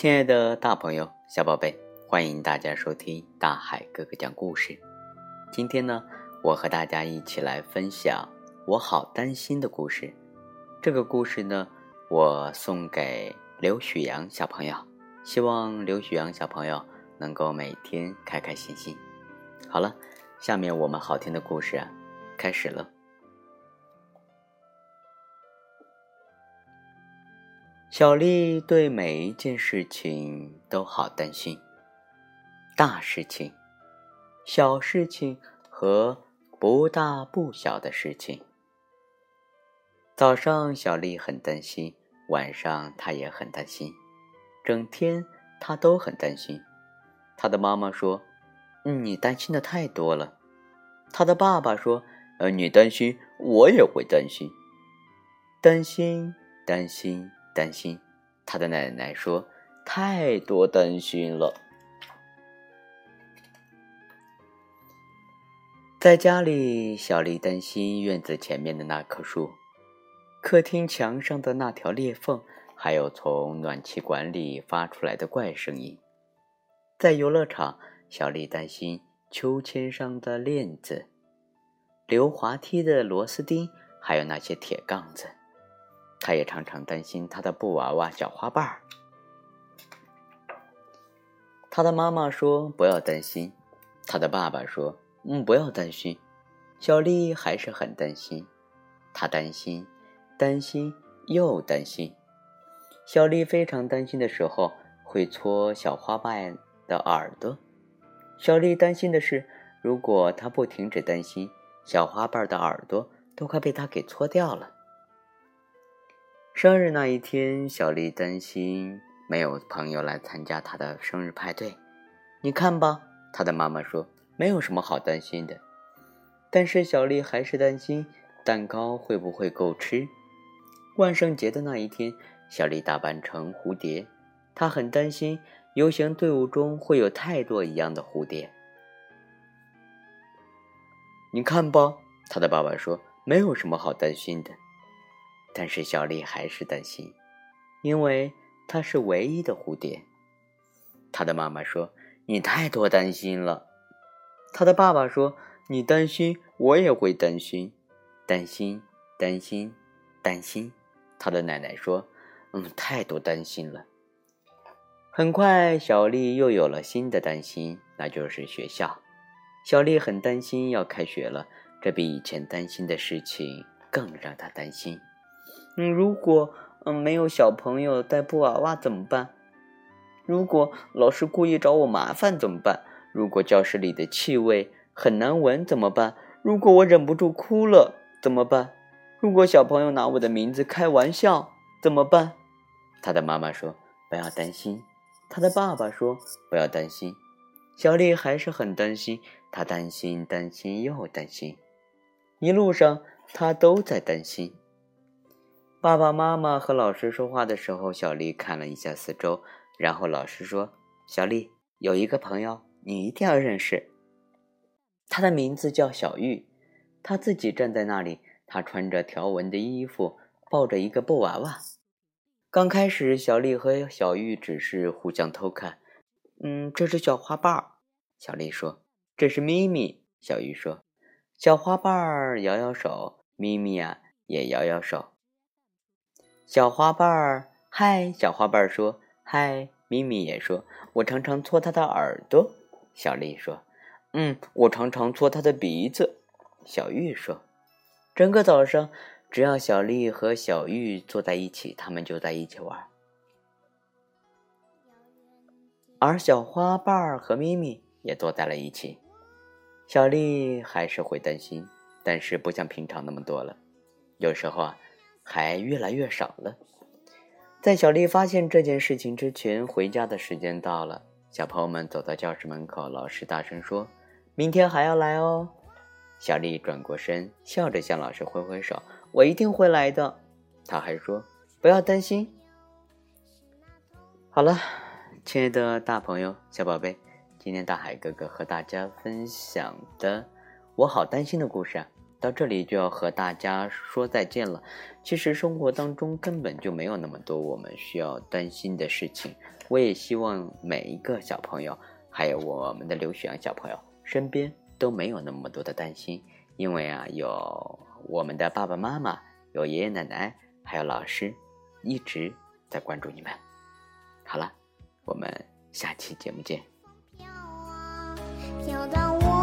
亲爱的大朋友、小宝贝，欢迎大家收听大海哥哥讲故事。今天呢，我和大家一起来分享我好担心的故事。这个故事呢，我送给刘许阳小朋友，希望刘许阳小朋友能够每天开开心心。好了，下面我们好听的故事啊，开始了。小丽对每一件事情都好担心，大事情、小事情和不大不小的事情。早上，小丽很担心；晚上，她也很担心，整天她都很担心。她的妈妈说：“嗯，你担心的太多了。”她的爸爸说：“呃，你担心，我也会担心，担心，担心。”担心，他的奶奶说：“太多担心了。”在家里，小丽担心院子前面的那棵树，客厅墙上的那条裂缝，还有从暖气管里发出来的怪声音。在游乐场，小丽担心秋千上的链子、溜滑梯的螺丝钉，还有那些铁杠子。他也常常担心他的布娃娃小花瓣儿。他的妈妈说：“不要担心。”他的爸爸说：“嗯，不要担心。”小丽还是很担心，她担心，担心又担心。小丽非常担心的时候，会搓小花瓣的耳朵。小丽担心的是，如果她不停止担心，小花瓣的耳朵都快被她给搓掉了。生日那一天，小丽担心没有朋友来参加她的生日派对。你看吧，她的妈妈说，没有什么好担心的。但是小丽还是担心蛋糕会不会够吃。万圣节的那一天，小丽打扮成蝴蝶，她很担心游行队伍中会有太多一样的蝴蝶。你看吧，她的爸爸说，没有什么好担心的。但是小丽还是担心，因为她是唯一的蝴蝶。她的妈妈说：“你太多担心了。”她的爸爸说：“你担心，我也会担心，担心，担心，担心。”她的奶奶说：“嗯，太多担心了。”很快，小丽又有了新的担心，那就是学校。小丽很担心要开学了，这比以前担心的事情更让她担心。嗯，如果嗯没有小朋友带布娃娃怎么办？如果老师故意找我麻烦怎么办？如果教室里的气味很难闻怎么办？如果我忍不住哭了怎么办？如果小朋友拿我的名字开玩笑怎么办？他的妈妈说不要担心，他的爸爸说不要担心，小丽还是很担心，她担心担心又担心，一路上她都在担心。爸爸妈妈和老师说话的时候，小丽看了一下四周，然后老师说：“小丽有一个朋友，你一定要认识。他的名字叫小玉，他自己站在那里，他穿着条纹的衣服，抱着一个布娃娃。刚开始，小丽和小玉只是互相偷看。嗯，这是小花瓣儿，小丽说：“这是咪咪。”小玉说：“小花瓣儿摇摇手，咪咪啊也摇摇手。”小花瓣儿，嗨！小花瓣儿说：“嗨。”咪咪也说：“我常常搓它的耳朵。”小丽说：“嗯，我常常搓它的鼻子。”小玉说：“整个早上，只要小丽和小玉坐在一起，他们就在一起玩。”而小花瓣儿和咪咪也坐在了一起。小丽还是会担心，但是不像平常那么多了。有时候啊。还越来越少了。在小丽发现这件事情之前，回家的时间到了。小朋友们走到教室门口，老师大声说：“明天还要来哦。”小丽转过身，笑着向老师挥挥手：“我一定会来的。”他还说：“不要担心。”好了，亲爱的大朋友、小宝贝，今天大海哥哥和大家分享的我好担心的故事啊，到这里就要和大家说再见了。其实生活当中根本就没有那么多我们需要担心的事情。我也希望每一个小朋友，还有我们的刘雪阳小朋友身边都没有那么多的担心，因为啊，有我们的爸爸妈妈，有爷爷奶奶，还有老师，一直在关注你们。好了，我们下期节目见。飘啊飘到我